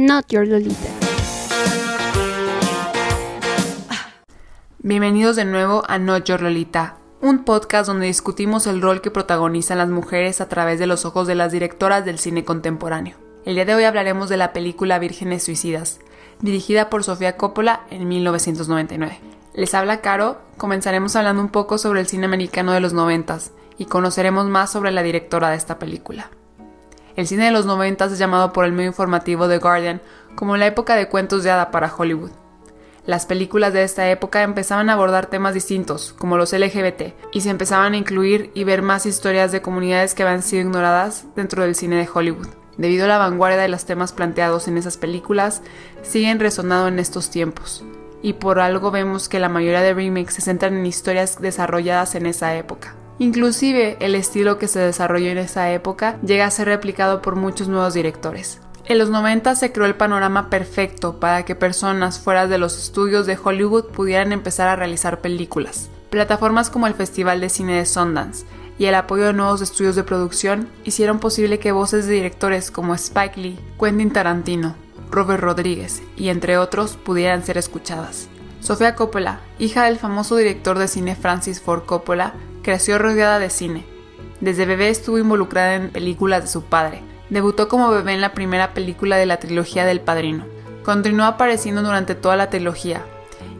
Not Your Lolita. Bienvenidos de nuevo a Not Your Lolita, un podcast donde discutimos el rol que protagonizan las mujeres a través de los ojos de las directoras del cine contemporáneo. El día de hoy hablaremos de la película Vírgenes Suicidas, dirigida por Sofía Coppola en 1999. Les habla Caro, comenzaremos hablando un poco sobre el cine americano de los noventas y conoceremos más sobre la directora de esta película. El cine de los noventas es llamado por el medio informativo The Guardian como la época de cuentos de hada para Hollywood. Las películas de esta época empezaban a abordar temas distintos, como los LGBT, y se empezaban a incluir y ver más historias de comunidades que habían sido ignoradas dentro del cine de Hollywood. Debido a la vanguardia de los temas planteados en esas películas, siguen resonando en estos tiempos. Y por algo vemos que la mayoría de remakes se centran en historias desarrolladas en esa época. Inclusive el estilo que se desarrolló en esa época llega a ser replicado por muchos nuevos directores. En los 90 se creó el panorama perfecto para que personas fuera de los estudios de Hollywood pudieran empezar a realizar películas. Plataformas como el Festival de Cine de Sundance, y el apoyo de nuevos estudios de producción hicieron posible que voces de directores como Spike Lee, Quentin Tarantino, Robert Rodríguez y entre otros pudieran ser escuchadas. Sofía Coppola, hija del famoso director de cine Francis Ford Coppola, creció rodeada de cine. Desde bebé estuvo involucrada en películas de su padre. Debutó como bebé en la primera película de la trilogía del Padrino. Continuó apareciendo durante toda la trilogía.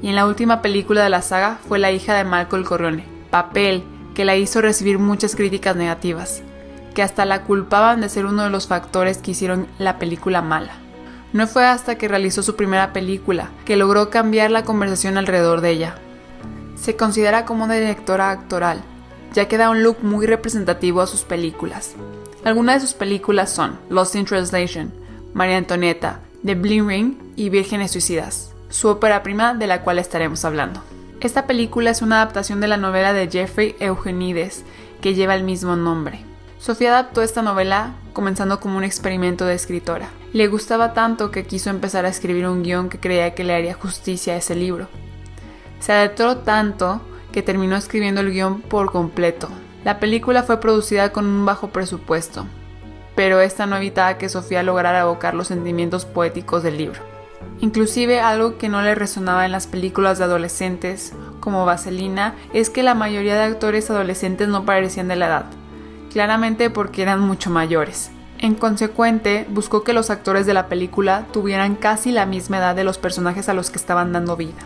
Y en la última película de la saga fue la hija de Michael Corleone, papel que la hizo recibir muchas críticas negativas, que hasta la culpaban de ser uno de los factores que hicieron la película mala. No fue hasta que realizó su primera película que logró cambiar la conversación alrededor de ella. Se considera como una directora actoral, ya que da un look muy representativo a sus películas. Algunas de sus películas son Lost in Translation, María Antonieta, The Bling Ring y Vírgenes Suicidas, su ópera prima de la cual estaremos hablando. Esta película es una adaptación de la novela de Jeffrey Eugenides, que lleva el mismo nombre. Sofía adaptó esta novela comenzando como un experimento de escritora. Le gustaba tanto que quiso empezar a escribir un guion que creía que le haría justicia a ese libro. Se adaptó tanto que terminó escribiendo el guion por completo. La película fue producida con un bajo presupuesto, pero esta no evitaba que Sofía lograra evocar los sentimientos poéticos del libro. Inclusive algo que no le resonaba en las películas de adolescentes, como Vaselina, es que la mayoría de actores adolescentes no parecían de la edad, claramente porque eran mucho mayores. En consecuente, buscó que los actores de la película tuvieran casi la misma edad de los personajes a los que estaban dando vida.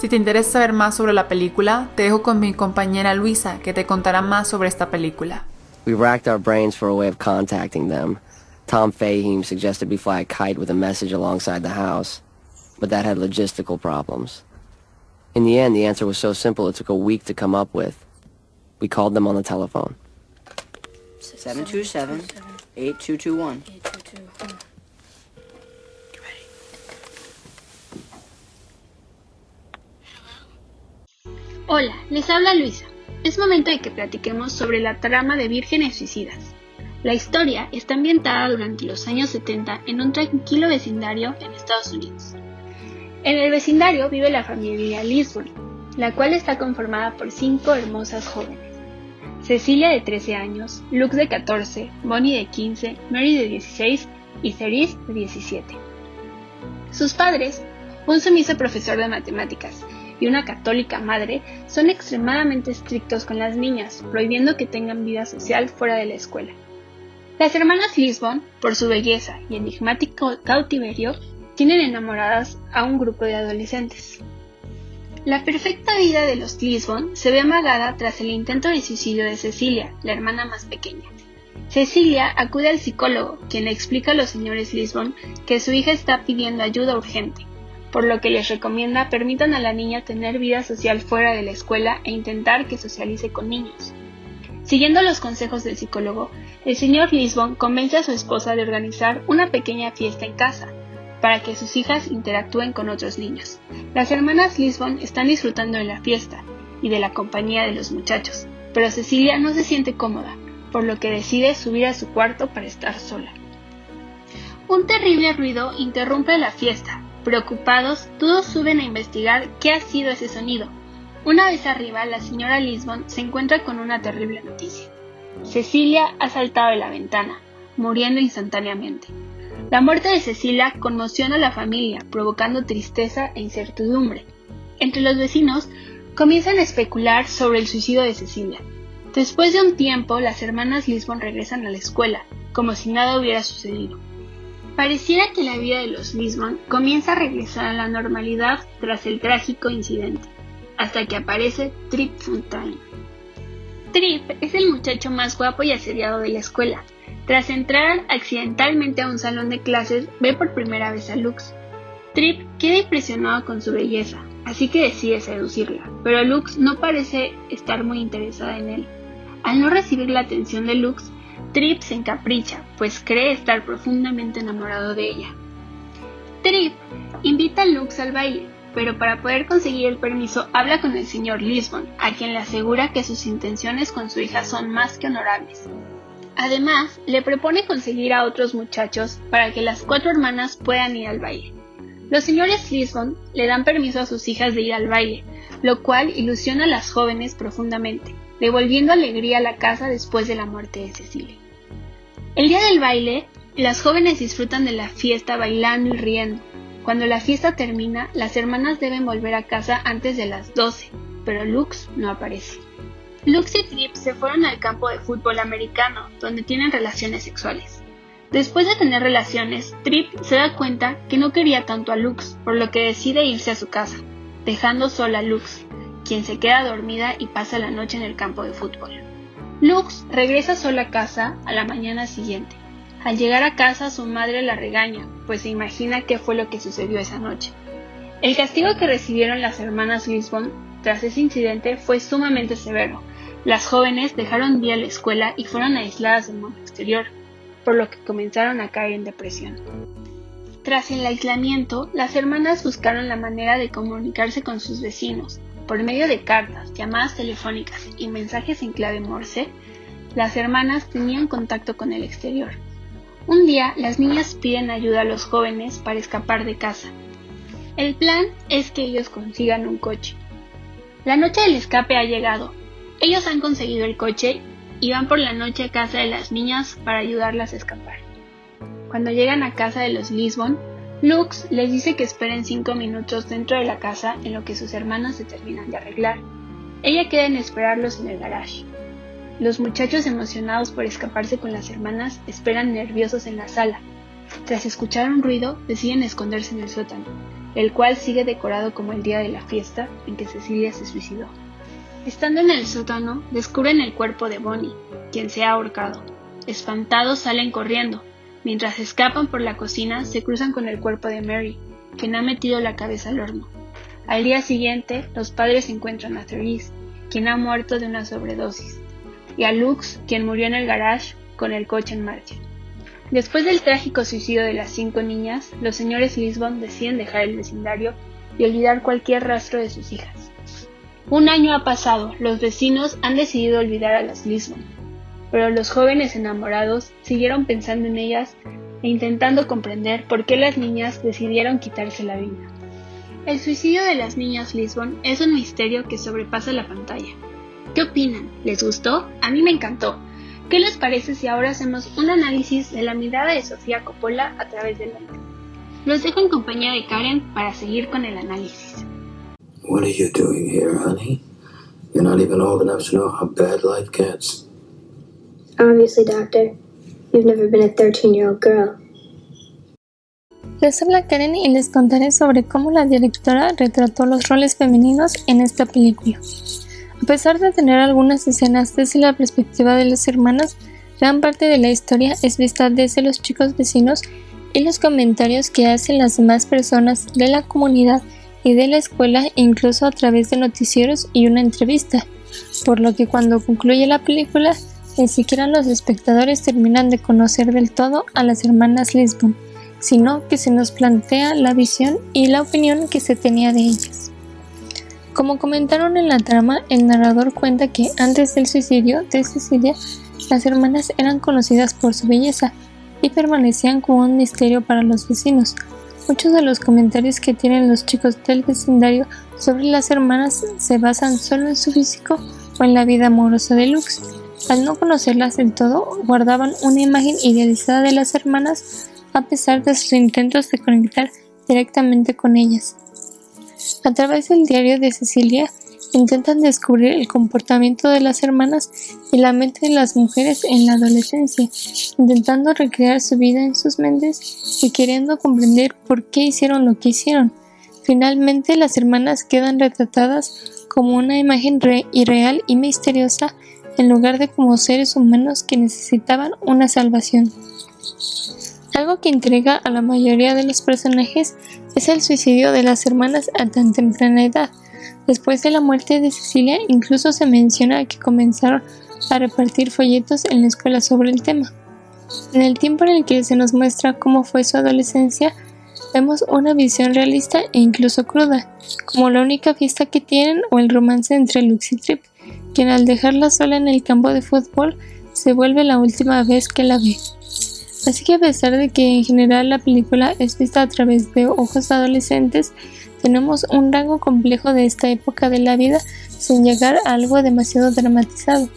Si te interesa saber más sobre la película, te dejo con mi compañera Luisa, que te contará más sobre esta película. We racked our brains for a way of contacting them. Tom Fahim suggested we fly a kite with a message alongside the house, but that had logistical problems. In the end, the answer was so simple it took a week to come up with. We called them on the telephone. 727-8221. Hola, les habla Luisa. Es momento de que platiquemos sobre la trama de Vírgenes Suicidas. La historia está ambientada durante los años 70 en un tranquilo vecindario en Estados Unidos. En el vecindario vive la familia Lisbon, la cual está conformada por cinco hermosas jóvenes. Cecilia de 13 años, Lux de 14, Bonnie de 15, Mary de 16 y Cerise de 17. Sus padres, un sumiso profesor de matemáticas y una católica madre, son extremadamente estrictos con las niñas, prohibiendo que tengan vida social fuera de la escuela. Las hermanas Lisbon, por su belleza y enigmático cautiverio, tienen enamoradas a un grupo de adolescentes. La perfecta vida de los Lisbon se ve amagada tras el intento de suicidio de Cecilia, la hermana más pequeña. Cecilia acude al psicólogo, quien le explica a los señores Lisbon que su hija está pidiendo ayuda urgente, por lo que les recomienda permitan a la niña tener vida social fuera de la escuela e intentar que socialice con niños. Siguiendo los consejos del psicólogo, el señor Lisbon convence a su esposa de organizar una pequeña fiesta en casa, para que sus hijas interactúen con otros niños. Las hermanas Lisbon están disfrutando de la fiesta y de la compañía de los muchachos, pero Cecilia no se siente cómoda, por lo que decide subir a su cuarto para estar sola. Un terrible ruido interrumpe la fiesta. Preocupados, todos suben a investigar qué ha sido ese sonido, una vez arriba, la señora Lisbon se encuentra con una terrible noticia. Cecilia ha saltado de la ventana, muriendo instantáneamente. La muerte de Cecilia conmociona a la familia, provocando tristeza e incertidumbre. Entre los vecinos comienzan a especular sobre el suicidio de Cecilia. Después de un tiempo, las hermanas Lisbon regresan a la escuela, como si nada hubiera sucedido. Pareciera que la vida de los Lisbon comienza a regresar a la normalidad tras el trágico incidente, hasta que aparece Trip Fontaine. Trip es el muchacho más guapo y asediado de la escuela, tras entrar accidentalmente a un salón de clases, ve por primera vez a Lux. Trip queda impresionado con su belleza, así que decide seducirla, pero Lux no parece estar muy interesada en él. Al no recibir la atención de Lux, Trip se encapricha, pues cree estar profundamente enamorado de ella. Trip invita a Lux al baile, pero para poder conseguir el permiso habla con el señor Lisbon, a quien le asegura que sus intenciones con su hija son más que honorables. Además, le propone conseguir a otros muchachos para que las cuatro hermanas puedan ir al baile. Los señores Lisbon le dan permiso a sus hijas de ir al baile, lo cual ilusiona a las jóvenes profundamente, devolviendo alegría a la casa después de la muerte de Cecilia. El día del baile, las jóvenes disfrutan de la fiesta bailando y riendo. Cuando la fiesta termina, las hermanas deben volver a casa antes de las 12, pero Lux no aparece. Lux y Trip se fueron al campo de fútbol americano, donde tienen relaciones sexuales. Después de tener relaciones, Trip se da cuenta que no quería tanto a Lux, por lo que decide irse a su casa, dejando sola a Lux, quien se queda dormida y pasa la noche en el campo de fútbol. Lux regresa sola a casa a la mañana siguiente. Al llegar a casa su madre la regaña, pues se imagina qué fue lo que sucedió esa noche. El castigo que recibieron las hermanas Lisbon tras ese incidente fue sumamente severo, las jóvenes dejaron de ir a la escuela y fueron aisladas del mundo exterior, por lo que comenzaron a caer en depresión. Tras el aislamiento, las hermanas buscaron la manera de comunicarse con sus vecinos. Por medio de cartas, llamadas telefónicas y mensajes en clave Morse, las hermanas tenían contacto con el exterior. Un día, las niñas piden ayuda a los jóvenes para escapar de casa. El plan es que ellos consigan un coche. La noche del escape ha llegado ellos han conseguido el coche y van por la noche a casa de las niñas para ayudarlas a escapar. Cuando llegan a casa de los Lisbon, Lux les dice que esperen cinco minutos dentro de la casa en lo que sus hermanas se terminan de arreglar. Ella queda en esperarlos en el garage. Los muchachos emocionados por escaparse con las hermanas esperan nerviosos en la sala. Tras escuchar un ruido, deciden esconderse en el sótano, el cual sigue decorado como el día de la fiesta en que Cecilia se suicidó. Estando en el sótano, descubren el cuerpo de Bonnie, quien se ha ahorcado. Espantados salen corriendo. Mientras escapan por la cocina, se cruzan con el cuerpo de Mary, quien ha metido la cabeza al horno. Al día siguiente, los padres encuentran a Therese, quien ha muerto de una sobredosis, y a Lux, quien murió en el garage con el coche en marcha. Después del trágico suicidio de las cinco niñas, los señores Lisbon deciden dejar el vecindario y olvidar cualquier rastro de sus hijas. Un año ha pasado, los vecinos han decidido olvidar a las Lisbon, pero los jóvenes enamorados siguieron pensando en ellas e intentando comprender por qué las niñas decidieron quitarse la vida. El suicidio de las niñas Lisbon es un misterio que sobrepasa la pantalla. ¿Qué opinan? ¿Les gustó? A mí me encantó. ¿Qué les parece si ahora hacemos un análisis de la mirada de Sofía Coppola a través del lente? Los dejo en compañía de Karen para seguir con el análisis. What are you doing here, honey? You're not even old enough to know how bad life gets. Obviously, Doctor. You've never been a 13 year old girl. Les habla Karen y les contaré sobre cómo la directora retrató los roles femeninos en esta película. A pesar de tener algunas escenas desde la perspectiva de las hermanas, gran parte de la historia es vista desde los chicos vecinos y los comentarios que hacen las demás personas de la comunidad y de la escuela incluso a través de noticieros y una entrevista, por lo que cuando concluye la película ni siquiera los espectadores terminan de conocer del todo a las hermanas Lisbon, sino que se nos plantea la visión y la opinión que se tenía de ellas. Como comentaron en la trama, el narrador cuenta que antes del suicidio de Cecilia, las hermanas eran conocidas por su belleza y permanecían como un misterio para los vecinos, Muchos de los comentarios que tienen los chicos del vecindario sobre las hermanas se basan solo en su físico o en la vida amorosa de Lux. Al no conocerlas del todo, guardaban una imagen idealizada de las hermanas a pesar de sus intentos de conectar directamente con ellas. A través del diario de Cecilia, intentan descubrir el comportamiento de las hermanas y la mente de las mujeres en la adolescencia, intentando recrear su vida en sus mentes y queriendo comprender por qué hicieron lo que hicieron. Finalmente, las hermanas quedan retratadas como una imagen irreal y misteriosa en lugar de como seres humanos que necesitaban una salvación. Algo que intriga a la mayoría de los personajes es el suicidio de las hermanas a tan temprana edad. Después de la muerte de Cecilia, incluso se menciona que comenzaron a repartir folletos en la escuela sobre el tema. En el tiempo en el que se nos muestra cómo fue su adolescencia, vemos una visión realista e incluso cruda, como la única fiesta que tienen o el romance entre Lux y Trip, quien al dejarla sola en el campo de fútbol se vuelve la última vez que la ve. Así que a pesar de que en general la película es vista a través de ojos adolescentes, tenemos un rango complejo de esta época de la vida sin llegar a algo demasiado dramatizado.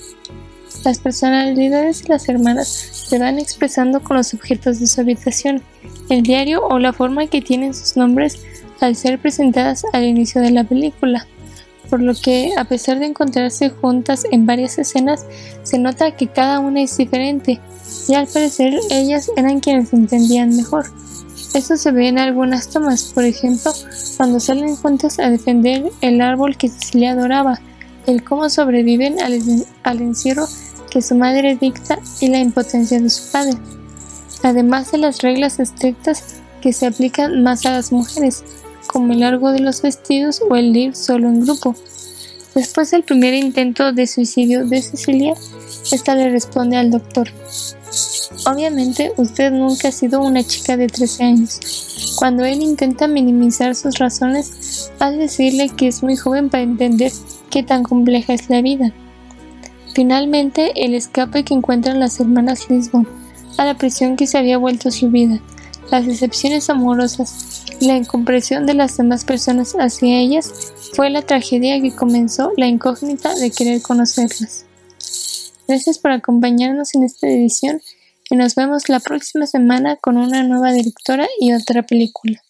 Las personalidades de las hermanas se van expresando con los objetos de su habitación, el diario o la forma que tienen sus nombres al ser presentadas al inicio de la película por lo que a pesar de encontrarse juntas en varias escenas, se nota que cada una es diferente y al parecer ellas eran quienes entendían mejor. Esto se ve en algunas tomas, por ejemplo, cuando salen juntas a defender el árbol que Cecilia adoraba, el cómo sobreviven al encierro que su madre dicta y la impotencia de su padre, además de las reglas estrictas que se aplican más a las mujeres, como el largo de los vestidos o el ir solo en grupo. Después del primer intento de suicidio de Cecilia, esta le responde al doctor, Obviamente usted nunca ha sido una chica de 13 años. Cuando él intenta minimizar sus razones al decirle que es muy joven para entender qué tan compleja es la vida. Finalmente, el escape que encuentran las hermanas Lisbon a la prisión que se había vuelto su vida, las decepciones amorosas y la incomprensión de las demás personas hacia ellas fue la tragedia que comenzó la incógnita de querer conocerlas. Gracias por acompañarnos en esta edición y nos vemos la próxima semana con una nueva directora y otra película.